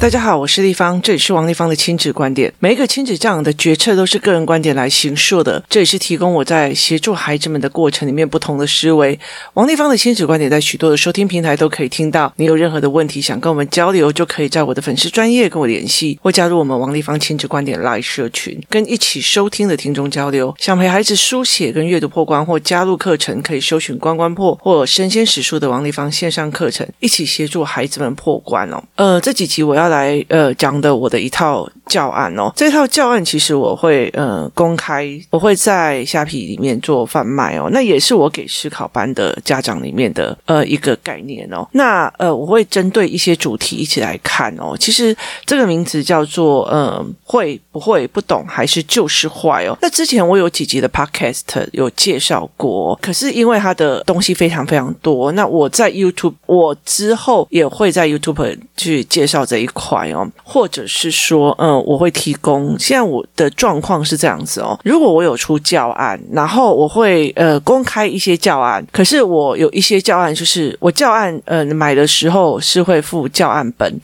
大家好，我是丽芳，这里是王丽芳的亲子观点。每一个亲子这样的决策都是个人观点来形塑的，这也是提供我在协助孩子们的过程里面不同的思维。王丽芳的亲子观点在许多的收听平台都可以听到。你有任何的问题想跟我们交流，就可以在我的粉丝专业跟我联系，或加入我们王丽芳亲子观点 Live 社群，跟一起收听的听众交流。想陪孩子书写跟阅读破关，或加入课程，可以搜寻关关破或身先史书的王丽芳线上课程，一起协助孩子们破关哦。呃，这几集我要。来呃讲的我的一套教案哦，这套教案其实我会呃公开，我会在虾皮里面做贩卖哦，那也是我给思考班的家长里面的呃一个概念哦。那呃我会针对一些主题一起来看哦。其实这个名字叫做呃会不会不懂还是就是坏哦。那之前我有几集的 podcast 有介绍过，可是因为它的东西非常非常多，那我在 YouTube 我之后也会在 YouTube 去介绍这一块。哦，或者是说，嗯，我会提供。现在我的状况是这样子哦，如果我有出教案，然后我会呃公开一些教案。可是我有一些教案，就是我教案呃买的时候是会附教案本，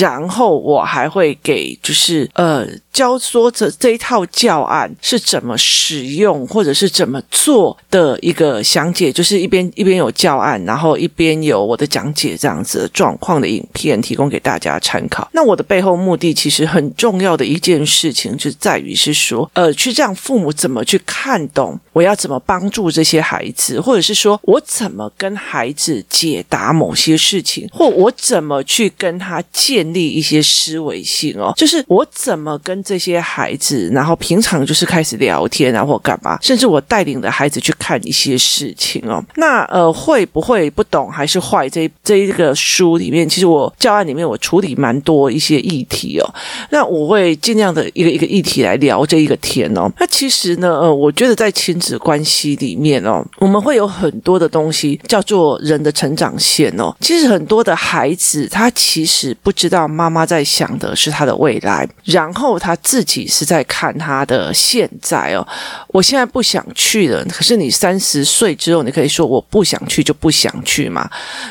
然后我还会给就是呃。教说这这一套教案是怎么使用或者是怎么做的一个详解，就是一边一边有教案，然后一边有我的讲解这样子的状况的影片提供给大家参。那我的背后目的其实很重要的一件事情，就在于是说，呃，去让父母怎么去看懂，我要怎么帮助这些孩子，或者是说我怎么跟孩子解答某些事情，或我怎么去跟他建立一些思维性哦，就是我怎么跟。这些孩子，然后平常就是开始聊天啊，或干嘛，甚至我带领的孩子去看一些事情哦。那呃，会不会不懂还是坏？这这一个书里面，其实我教案里面我处理蛮多一些议题哦。那我会尽量的一个一个议题来聊这一个天哦。那其实呢，呃，我觉得在亲子关系里面哦，我们会有很多的东西叫做人的成长线哦。其实很多的孩子他其实不知道妈妈在想的是他的未来，然后他。自己是在看他的现在哦，我现在不想去了。可是你三十岁之后，你可以说我不想去就不想去嘛。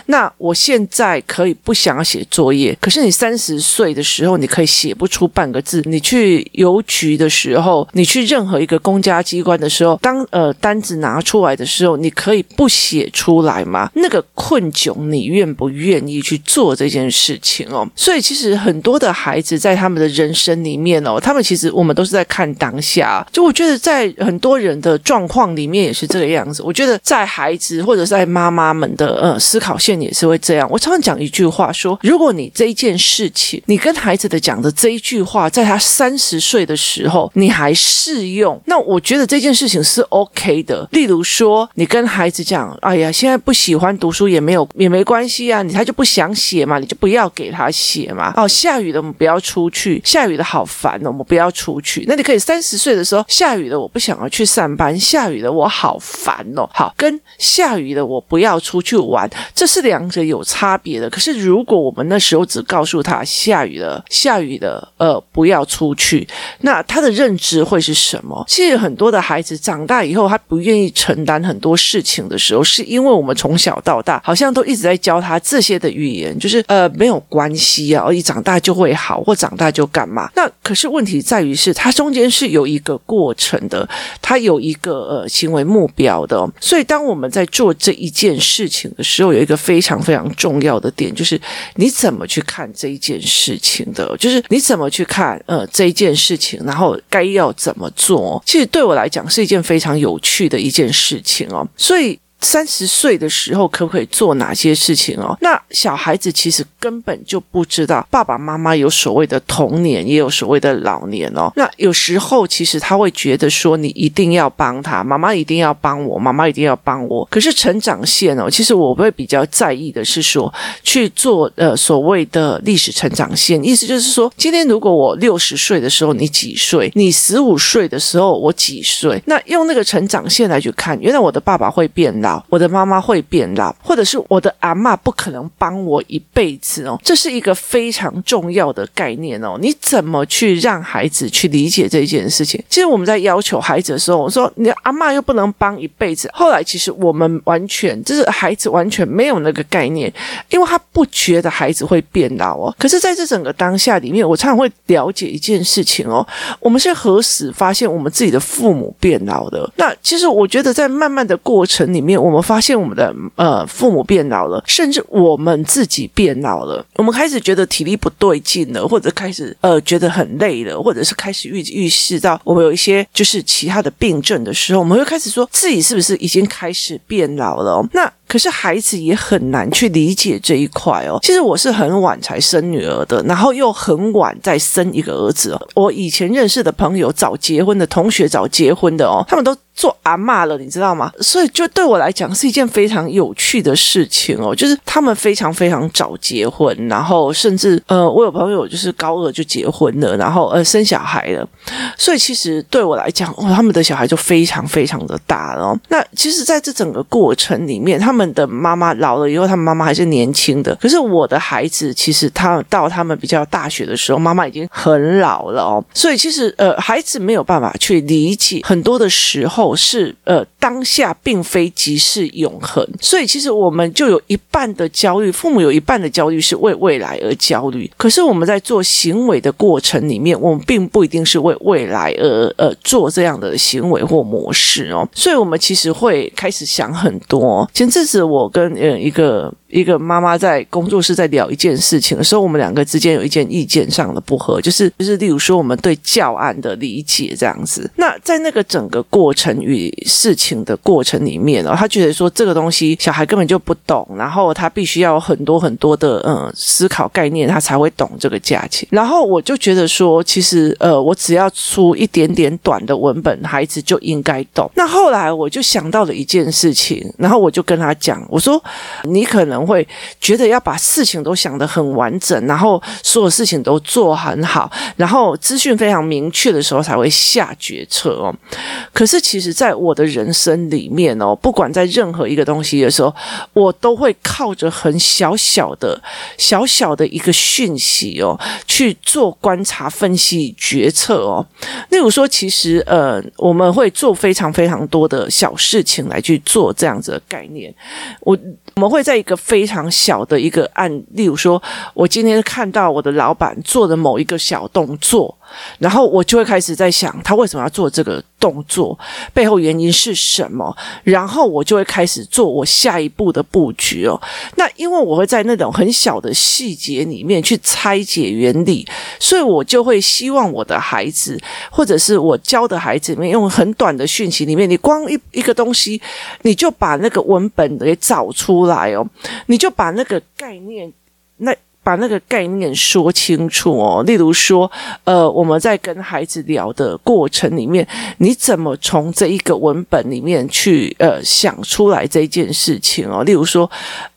那我现在可以不想要写作业，可是你三十岁的时候，你可以写不出半个字。你去邮局的时候，你去任何一个公家机关的时候，当呃单子拿出来的时候，你可以不写出来吗？那个困窘，你愿不愿意去做这件事情哦？所以其实很多的孩子在他们的人生里面哦。他们其实我们都是在看当下，就我觉得在很多人的状况里面也是这个样子。我觉得在孩子或者在妈妈们的呃思考线也是会这样。我常常讲一句话说，如果你这一件事情，你跟孩子的讲的这一句话，在他三十岁的时候你还适用，那我觉得这件事情是 OK 的。例如说，你跟孩子讲，哎呀，现在不喜欢读书也没有也没关系啊，你他就不想写嘛，你就不要给他写嘛。哦，下雨了，我们不要出去，下雨了好烦哦。我们不要出去。那你可以三十岁的时候，下雨了，我不想要去上班。下雨了，我好烦哦。好，跟下雨了，我不要出去玩，这是两者有差别的。可是如果我们那时候只告诉他下雨了，下雨了，呃，不要出去，那他的认知会是什么？其实很多的孩子长大以后，他不愿意承担很多事情的时候，是因为我们从小到大好像都一直在教他这些的语言，就是呃没有关系啊，而一长大就会好，或长大就干嘛？那可是。问题在于是它中间是有一个过程的，它有一个呃行为目标的。所以当我们在做这一件事情的时候，有一个非常非常重要的点，就是你怎么去看这一件事情的，就是你怎么去看呃这一件事情，然后该要怎么做。其实对我来讲是一件非常有趣的一件事情哦，所以。三十岁的时候可不可以做哪些事情哦？那小孩子其实根本就不知道爸爸妈妈有所谓的童年，也有所谓的老年哦。那有时候其实他会觉得说，你一定要帮他，妈妈一定要帮我，妈妈一定要帮我。可是成长线哦，其实我会比较在意的是说，去做呃所谓的历史成长线，意思就是说，今天如果我六十岁的时候你几岁，你十五岁的时候我几岁，那用那个成长线来去看，原来我的爸爸会变老。我的妈妈会变老，或者是我的阿嬷不可能帮我一辈子哦，这是一个非常重要的概念哦。你怎么去让孩子去理解这件事情？其实我们在要求孩子的时候，我说你阿嬷又不能帮一辈子。后来其实我们完全就是孩子完全没有那个概念，因为他不觉得孩子会变老哦。可是在这整个当下里面，我常常会了解一件事情哦，我们是何时发现我们自己的父母变老的？那其实我觉得在慢慢的过程里面，我们发现我们的呃父母变老了，甚至我们自己变老了，我们开始觉得体力不对劲了，或者开始呃觉得很累了，或者是开始预预示到我们有一些就是其他的病症的时候，我们会开始说自己是不是已经开始变老了？那可是孩子也很难去理解这一块哦。其实我是很晚才生女儿的，然后又很晚再生一个儿子哦。我以前认识的朋友早结婚的同学早结婚的哦，他们都。做阿嬷了，你知道吗？所以就对我来讲是一件非常有趣的事情哦。就是他们非常非常早结婚，然后甚至呃，我有朋友就是高二就结婚了，然后呃生小孩了。所以其实对我来讲，哦，他们的小孩就非常非常的大了哦。那其实在这整个过程里面，他们的妈妈老了以后，他们妈妈还是年轻的。可是我的孩子其实他到他们比较大学的时候，妈妈已经很老了哦。所以其实呃，孩子没有办法去理解很多的时候。是呃，当下并非即是永恒，所以其实我们就有一半的焦虑，父母有一半的焦虑是为未来而焦虑。可是我们在做行为的过程里面，我们并不一定是为未来而呃做这样的行为或模式哦。所以我们其实会开始想很多。前阵是我跟呃一个。一个妈妈在工作室在聊一件事情的时候，我们两个之间有一件意见上的不合，就是就是例如说我们对教案的理解这样子。那在那个整个过程与事情的过程里面哦，他觉得说这个东西小孩根本就不懂，然后他必须要很多很多的嗯思考概念，他才会懂这个价钱。然后我就觉得说，其实呃，我只要出一点点短的文本，孩子就应该懂。那后来我就想到了一件事情，然后我就跟他讲，我说你可能。会觉得要把事情都想得很完整，然后所有事情都做很好，然后资讯非常明确的时候才会下决策哦。可是其实，在我的人生里面哦，不管在任何一个东西的时候，我都会靠着很小小的、小小的一个讯息哦，去做观察、分析、决策哦。例如说，其实呃，我们会做非常非常多的小事情来去做这样子的概念。我我们会在一个。非常小的一个案，例如说，我今天看到我的老板做的某一个小动作。然后我就会开始在想，他为什么要做这个动作？背后原因是什么？然后我就会开始做我下一步的布局哦。那因为我会在那种很小的细节里面去拆解原理，所以我就会希望我的孩子，或者是我教的孩子里面，用很短的讯息里面，你光一一个东西，你就把那个文本给找出来哦，你就把那个概念那。把那个概念说清楚哦，例如说，呃，我们在跟孩子聊的过程里面，你怎么从这一个文本里面去呃想出来这件事情哦？例如说，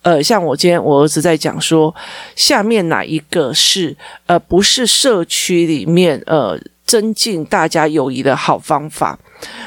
呃，像我今天我儿子在讲说，下面哪一个是呃不是社区里面呃增进大家友谊的好方法？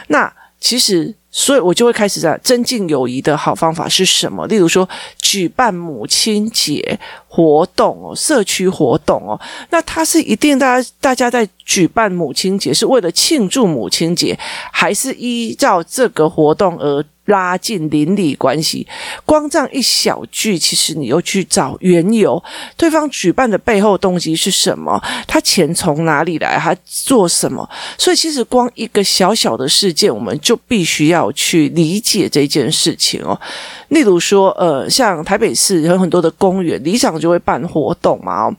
那其实。所以我就会开始在增进友谊的好方法是什么？例如说，举办母亲节活动哦，社区活动哦，那它是一定大家大家在举办母亲节是为了庆祝母亲节，还是依照这个活动而？拉近邻里关系，光这样一小句，其实你又去找缘由，对方举办的背后动机是什么？他钱从哪里来？他做什么？所以其实光一个小小的事件，我们就必须要去理解这件事情哦。例如说，呃，像台北市有很多的公园，理想就会办活动嘛。哦，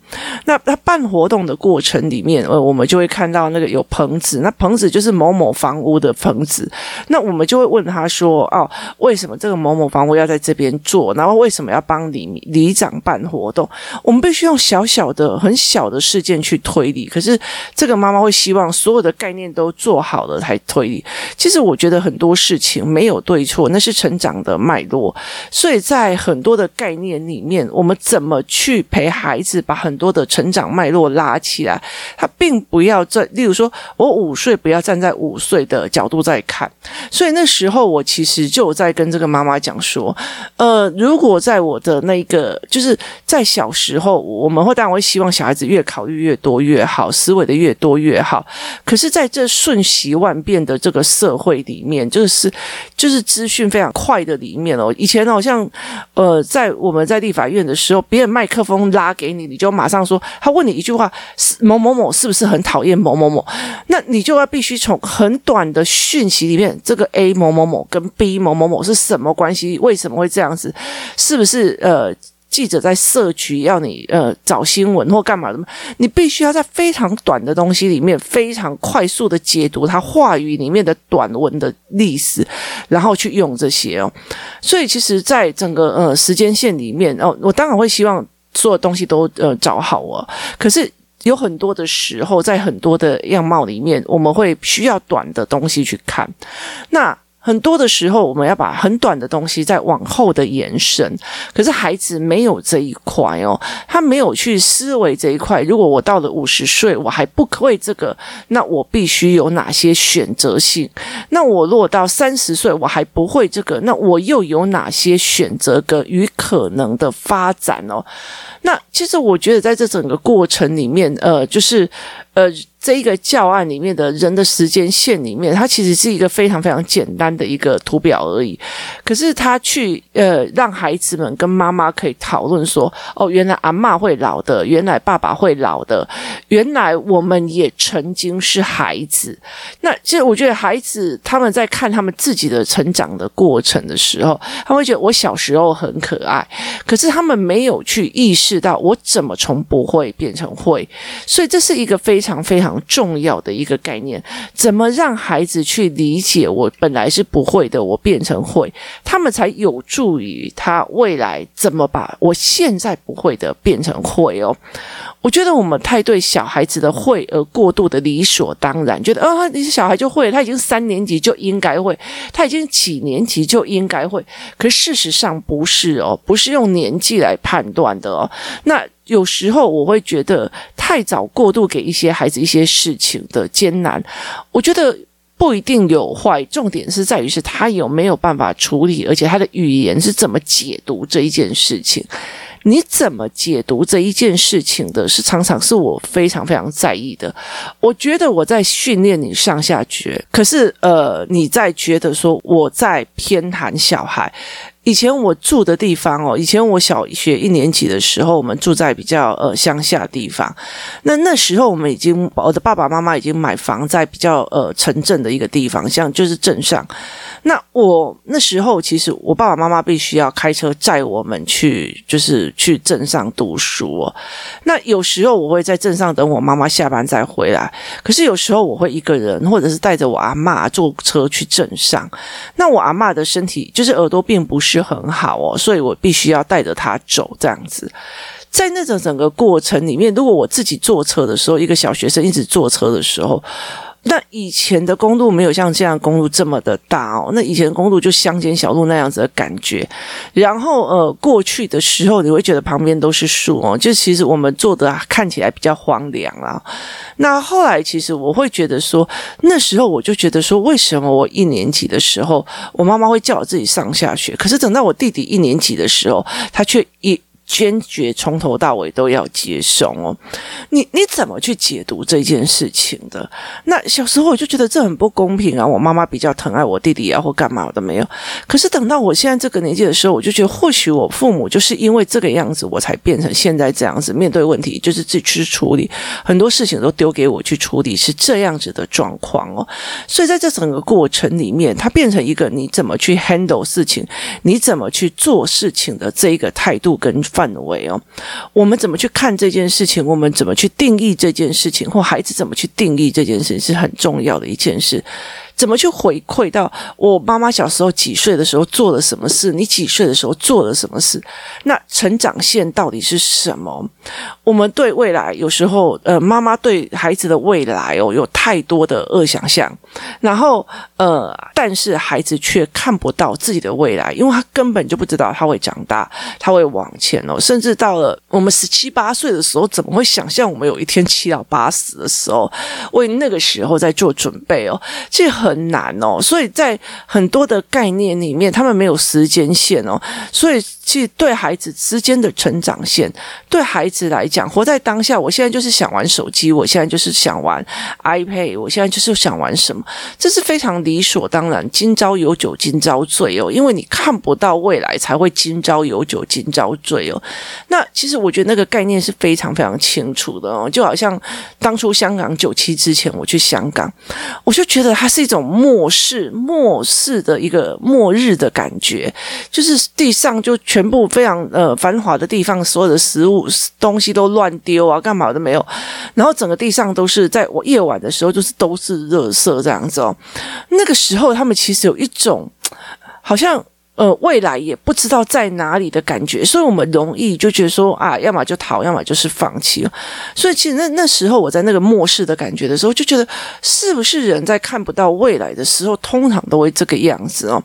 那他办活动的过程里面，呃，我们就会看到那个有棚子，那棚子就是某某房屋的棚子。那我们就会问他说啊，为什么这个某某房屋要在这边做？然后为什么要帮里里长办活动？我们必须用小小的、很小的事件去推理。可是这个妈妈会希望所有的概念都做好了才推理。其实我觉得很多事情没有对错，那是成长的脉络。所以在很多的概念里面，我们怎么去陪孩子把很多的成长脉络拉起来？他并不要在，例如说我五岁不要站在五岁的角度在看。所以那时候我其实就有在跟这个妈妈讲说，呃，如果在我的那个，就是在小时候，我们会当然会希望小孩子越考虑越多越好，思维的越多越好。可是，在这瞬息万变的这个社会里面，就是就是资讯非常快的里面哦。以前好像，呃，在我们在立法院的时候，别人麦克风拉给你，你就马上说，他问你一句话，某某某是不是很讨厌某某某？那你就要必须从很短的讯息里面，这个 A 某某某跟 B 某某某是什么关系？为什么会这样子？是不是呃？记者在社区要你呃找新闻或干嘛的？你必须要在非常短的东西里面，非常快速的解读他话语里面的短文的历史，然后去用这些哦。所以其实，在整个呃时间线里面哦，我当然会希望所有东西都呃找好哦。可是有很多的时候，在很多的样貌里面，我们会需要短的东西去看。那。很多的时候，我们要把很短的东西再往后的延伸，可是孩子没有这一块哦，他没有去思维这一块。如果我到了五十岁，我还不会这个，那我必须有哪些选择性？那我如果到三十岁，我还不会这个，那我又有哪些选择跟与可能的发展哦？那其实我觉得在这整个过程里面，呃，就是呃。这一个教案里面的人的时间线里面，它其实是一个非常非常简单的一个图表而已。可是他去呃让孩子们跟妈妈可以讨论说，哦，原来阿嬷会老的，原来爸爸会老的，原来我们也曾经是孩子。那其实我觉得孩子他们在看他们自己的成长的过程的时候，他会觉得我小时候很可爱，可是他们没有去意识到我怎么从不会变成会。所以这是一个非常常。非常重要的一个概念，怎么让孩子去理解我本来是不会的，我变成会，他们才有助于他未来怎么把我现在不会的变成会哦。我觉得我们太对小孩子的会而过度的理所当然，觉得啊，你是小孩就会，他已经三年级就应该会，他已经几年级就应该会。可事实上不是哦，不是用年纪来判断的哦。那有时候我会觉得太早过度给一些孩子一些事情的艰难，我觉得不一定有坏，重点是在于是他有没有办法处理，而且他的语言是怎么解读这一件事情。你怎么解读这一件事情的，是常常是我非常非常在意的。我觉得我在训练你上下觉，可是呃，你在觉得说我在偏袒小孩。以前我住的地方哦，以前我小学一年级的时候，我们住在比较呃乡下地方。那那时候我们已经，我的爸爸妈妈已经买房在比较呃城镇的一个地方，像就是镇上。那我那时候其实我爸爸妈妈必须要开车载我们去，就是去镇上读书哦。那有时候我会在镇上等我妈妈下班再回来，可是有时候我会一个人，或者是带着我阿嬷坐车去镇上。那我阿嬷的身体就是耳朵并不是。很好哦，所以我必须要带着他走这样子，在那种整个过程里面，如果我自己坐车的时候，一个小学生一直坐车的时候，那以前的公路没有像这样公路这么的大哦，那以前公路就乡间小路那样子的感觉，然后呃过去的时候，你会觉得旁边都是树哦，就其实我们坐的看起来比较荒凉啊。那后来，其实我会觉得说，那时候我就觉得说，为什么我一年级的时候，我妈妈会叫我自己上下学，可是等到我弟弟一年级的时候，他却一。坚决从头到尾都要接送哦，你你怎么去解读这件事情的？那小时候我就觉得这很不公平啊！我妈妈比较疼爱我弟弟啊，或干嘛我都没有。可是等到我现在这个年纪的时候，我就觉得或许我父母就是因为这个样子，我才变成现在这样子。面对问题就是自己去处理，很多事情都丢给我去处理，是这样子的状况哦。所以在这整个过程里面，它变成一个你怎么去 handle 事情，你怎么去做事情的这一个态度跟。范围哦，我们怎么去看这件事情？我们怎么去定义这件事情？或孩子怎么去定义这件事情，是很重要的一件事。怎么去回馈到我妈妈小时候几岁的时候做了什么事？你几岁的时候做了什么事？那成长线到底是什么？我们对未来有时候，呃，妈妈对孩子的未来哦，有太多的恶想象，然后呃，但是孩子却看不到自己的未来，因为他根本就不知道他会长大，他会往前哦，甚至到了我们十七八岁的时候，怎么会想象我们有一天七老八十的时候，为那个时候在做准备哦？这很。很难哦。所以在很多的概念里面，他们没有时间线哦。所以其实对孩子之间的成长线，对孩子来讲，活在当下。我现在就是想玩手机，我现在就是想玩 iPad，我现在就是想玩什么，这是非常理所当然。今朝有酒今朝醉哦，因为你看不到未来，才会今朝有酒今朝醉哦。那其实我觉得那个概念是非常非常清楚的哦，就好像当初香港九七之前，我去香港，我就觉得它是一种末世、末世的一个末日的感觉，就是地上就全部非常呃繁华的地方，所有的食物东西都乱丢啊，干嘛都没有，然后整个地上都是在我夜晚的时候，就是都是热色这样子哦。那个时候，他们其实有一种好像。呃，未来也不知道在哪里的感觉，所以我们容易就觉得说啊，要么就逃，要么就是放弃了。所以其实那那时候我在那个末世的感觉的时候，就觉得是不是人在看不到未来的时候，通常都会这个样子哦。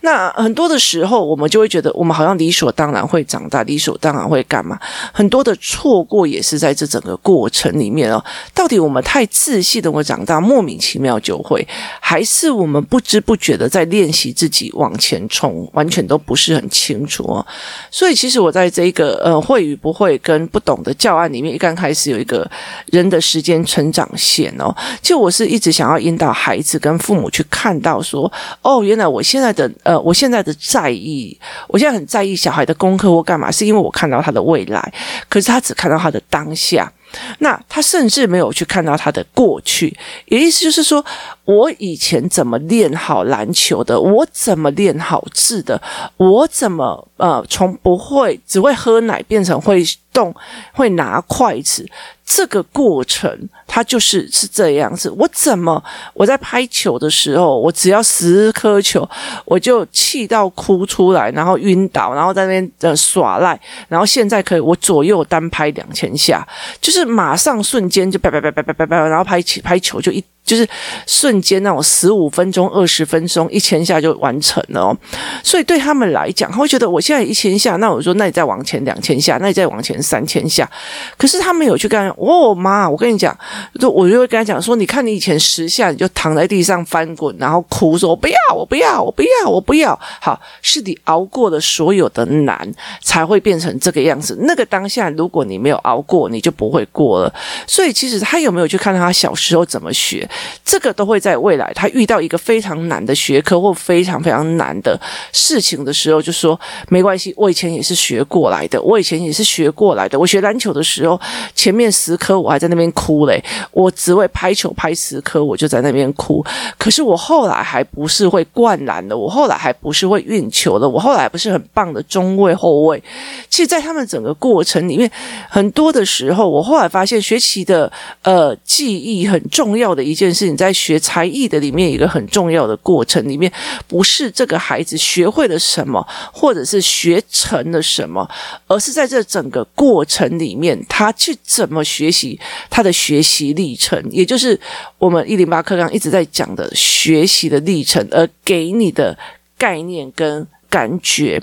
那很多的时候，我们就会觉得我们好像理所当然会长大，理所当然会干嘛？很多的错过也是在这整个过程里面哦。到底我们太自信的会长大，莫名其妙就会，还是我们不知不觉的在练习自己往前冲？完全都不是很清楚。哦，所以其实我在这一个呃会与不会跟不懂的教案里面，一刚开始有一个人的时间成长线哦，就我是一直想要引导孩子跟父母去看到说，哦，原来我现在的呃我现在的在意，我现在很在意小孩的功课或干嘛，是因为我看到他的未来，可是他只看到他的当下。那他甚至没有去看到他的过去，也意思就是说，我以前怎么练好篮球的，我怎么练好字的，我怎么呃从不会只会喝奶变成会动会拿筷子。这个过程，它就是是这样子。我怎么我在拍球的时候，我只要十颗球，我就气到哭出来，然后晕倒，然后在那边呃耍赖。然后现在可以，我左右单拍两千下，就是马上瞬间就啪啪啪啪啪啪啪，然后拍起拍球就一。就是瞬间那种十五分钟、二十分钟、一千下就完成了，所以对他们来讲，他会觉得我现在一千下，那我说那你再往前两千下，那你再往前三千下。可是他没有去跟他讲，哦妈，我跟你讲，就我就会跟他讲说，你看你以前十下你就躺在地上翻滚，然后哭说我不要，我不要，我不要，我不要。好，是你熬过了所有的难，才会变成这个样子。那个当下，如果你没有熬过，你就不会过了。所以其实他有没有去看他小时候怎么学？这个都会在未来，他遇到一个非常难的学科或非常非常难的事情的时候，就说没关系，我以前也是学过来的，我以前也是学过来的。我学篮球的时候，前面十科我还在那边哭嘞，我只会拍球拍十科，我就在那边哭。可是我后来还不是会灌篮的，我后来还不是会运球的，我后来不是很棒的中卫后卫。其实，在他们整个过程里面，很多的时候，我后来发现学习的呃记忆很重要的一件。是你在学才艺的里面一个很重要的过程里面，不是这个孩子学会了什么，或者是学成了什么，而是在这整个过程里面，他去怎么学习他的学习历程，也就是我们一零八课纲一直在讲的学习的历程，而给你的概念跟感觉。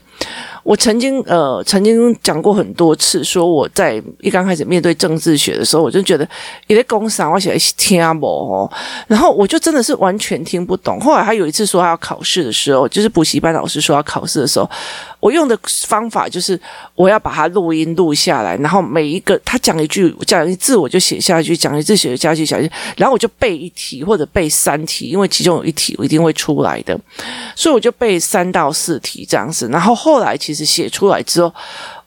我曾经呃曾经讲过很多次，说我在一刚开始面对政治学的时候，我就觉得一个公司我写听不哦，然后我就真的是完全听不懂。后来他有一次说他要考试的时候，就是补习班老师说要考试的时候，我用的方法就是我要把它录音录下来，然后每一个他讲一句讲一字我就写下去，讲一字写下去，写下去，然后我就背一题或者背三题，因为其中有一题我一定会出来的，所以我就背三到四题这样子。然后后来其实。写出来之后，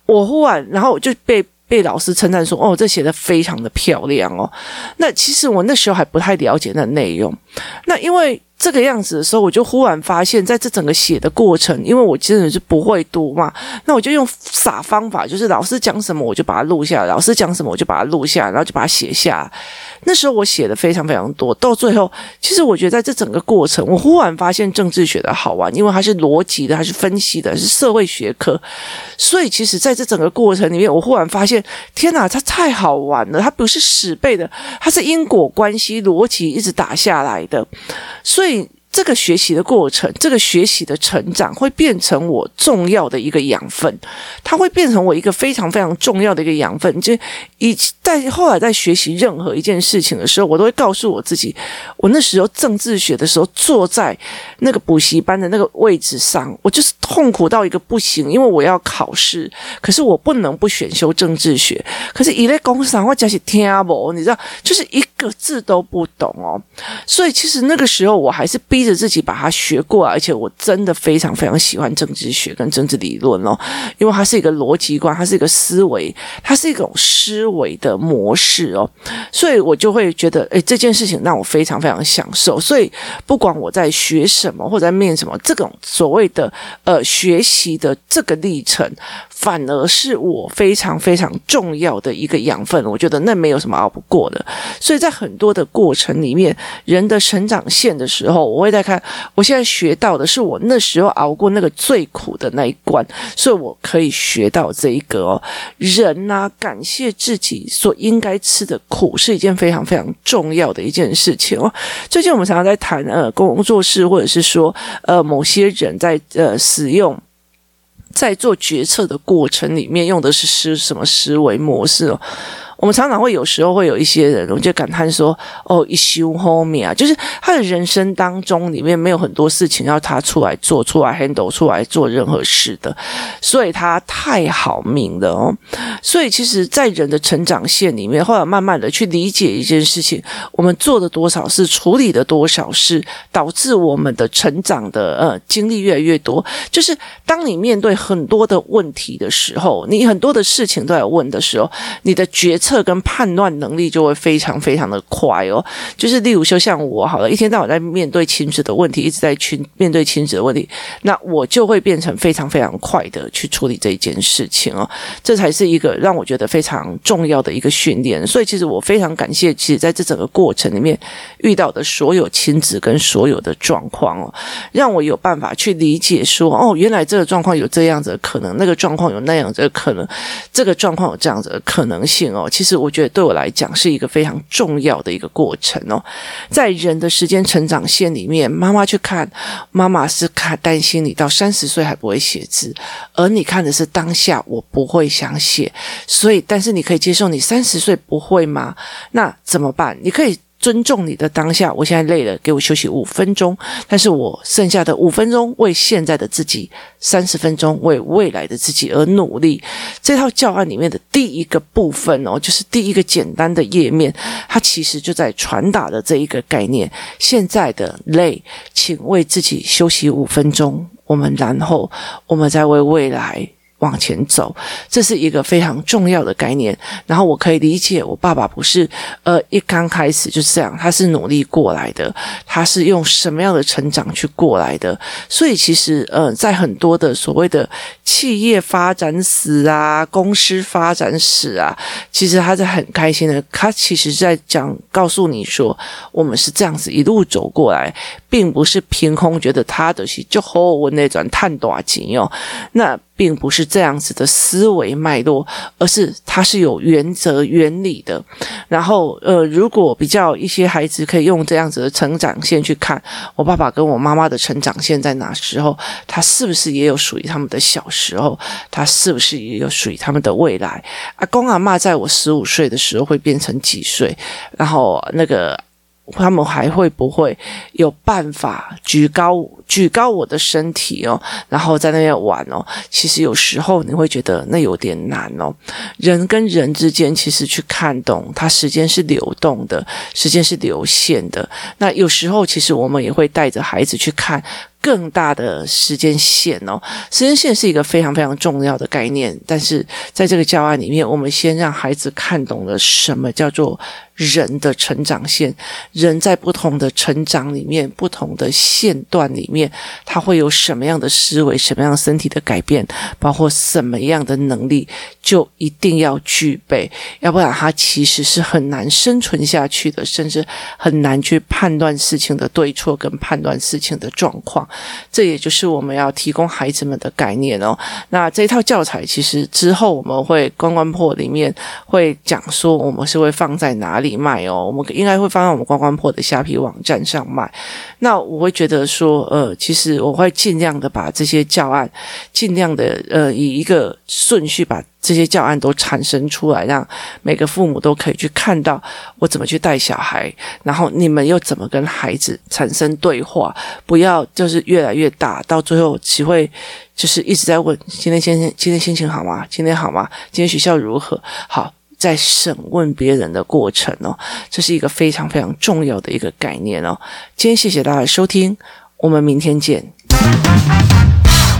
我忽然，然后我就被被老师称赞说：“哦，这写得非常的漂亮哦。”那其实我那时候还不太了解那内容。那因为这个样子的时候，我就忽然发现，在这整个写的过程，因为我真的是不会读嘛，那我就用傻方法，就是老师讲什么我就把它录下来，老师讲什么我就把它录下来，然后就把它写下。那时候我写的非常非常多，到最后，其实我觉得在这整个过程，我忽然发现政治学的好玩，因为它是逻辑的，它是分析的，是社会学科。所以，其实在这整个过程里面，我忽然发现，天哪，它太好玩了！它不是死背的，它是因果关系逻辑一直打下来的。所以。really 这个学习的过程，这个学习的成长，会变成我重要的一个养分，它会变成我一个非常非常重要的一个养分。就以在后来在学习任何一件事情的时候，我都会告诉我自己，我那时候政治学的时候，坐在那个补习班的那个位置上，我就是痛苦到一个不行，因为我要考试，可是我不能不选修政治学。可是一类公司上，我讲起听不，你知道，就是一个字都不懂哦。所以其实那个时候，我还是逼着自己把它学过来，而且我真的非常非常喜欢政治学跟政治理论哦，因为它是一个逻辑观，它是一个思维，它是一种思维的模式哦。所以我就会觉得，诶，这件事情让我非常非常享受。所以不管我在学什么或者在面什么，这种所谓的呃学习的这个历程，反而是我非常非常重要的一个养分。我觉得那没有什么熬不过的。所以在很多的过程里面，人的成长线的时候，我会在看，我现在学到的是我那时候熬过那个最苦的那一关，所以我可以学到这一个哦，人呐，感谢自己所应该吃的苦是一件非常非常重要的一件事情哦。最近我们常常在谈呃工作室，或者是说呃某些人在呃使用，在做决策的过程里面用的是思什么思维模式哦。我们常常会有时候会有一些人，我就感叹说：“哦，一休后面啊，就是他的人生当中里面没有很多事情要他出来做，出来 handle，出来做任何事的，所以他太好命了哦。所以其实，在人的成长线里面，后来慢慢的去理解一件事情，我们做的多少事，处理的多少事，导致我们的成长的呃经历越来越多。就是当你面对很多的问题的时候，你很多的事情都要问的时候，你的决测跟判断能力就会非常非常的快哦，就是例如说像我好了，一天到晚在面对亲子的问题，一直在去面对亲子的问题，那我就会变成非常非常快的去处理这一件事情哦，这才是一个让我觉得非常重要的一个训练。所以其实我非常感谢，其实在这整个过程里面遇到的所有亲子跟所有的状况哦，让我有办法去理解说，哦，原来这个状况有这样子的可能，那个状况有那样子的可能，这个状况有这样子的可能性哦，其实我觉得对我来讲是一个非常重要的一个过程哦，在人的时间成长线里面，妈妈去看，妈妈是看担心你到三十岁还不会写字，而你看的是当下，我不会想写，所以，但是你可以接受你三十岁不会吗？那怎么办？你可以。尊重你的当下，我现在累了，给我休息五分钟。但是我剩下的五分钟为现在的自己，三十分钟为未来的自己而努力。这套教案里面的第一个部分哦，就是第一个简单的页面，它其实就在传达的这一个概念：现在的累，请为自己休息五分钟。我们然后，我们再为未来。往前走，这是一个非常重要的概念。然后我可以理解，我爸爸不是呃一刚开始就是这样，他是努力过来的，他是用什么样的成长去过来的。所以其实呃，在很多的所谓的企业发展史啊、公司发展史啊，其实他是很开心的。他其实在讲，告诉你说，我们是这样子一路走过来，并不是凭空觉得他的是就和我那转探短情哦，那。并不是这样子的思维脉络，而是它是有原则原理的。然后，呃，如果比较一些孩子可以用这样子的成长线去看，我爸爸跟我妈妈的成长线在哪时候，他是不是也有属于他们的小时候？他是不是也有属于他们的未来？阿公阿嬷在我十五岁的时候会变成几岁？然后那个。他们还会不会有办法举高举高我的身体哦，然后在那边玩哦？其实有时候你会觉得那有点难哦。人跟人之间其实去看懂，它时间是流动的，时间是流线的。那有时候其实我们也会带着孩子去看。更大的时间线哦，时间线是一个非常非常重要的概念。但是在这个教案里面，我们先让孩子看懂了什么叫做人的成长线。人在不同的成长里面，不同的线段里面，他会有什么样的思维，什么样身体的改变，包括什么样的能力，就一定要具备，要不然他其实是很难生存下去的，甚至很难去判断事情的对错跟判断事情的状况。这也就是我们要提供孩子们的概念哦。那这套教材其实之后我们会关关破里面会讲说，我们是会放在哪里卖哦？我们应该会放在我们关关破的虾皮网站上卖。那我会觉得说，呃，其实我会尽量的把这些教案，尽量的呃以一个顺序把。这些教案都产生出来，让每个父母都可以去看到我怎么去带小孩，然后你们又怎么跟孩子产生对话，不要就是越来越大，到最后只会就是一直在问今天先生今天心情好吗？今天好吗？今天学校如何？好，在审问别人的过程哦，这是一个非常非常重要的一个概念哦。今天谢谢大家的收听，我们明天见。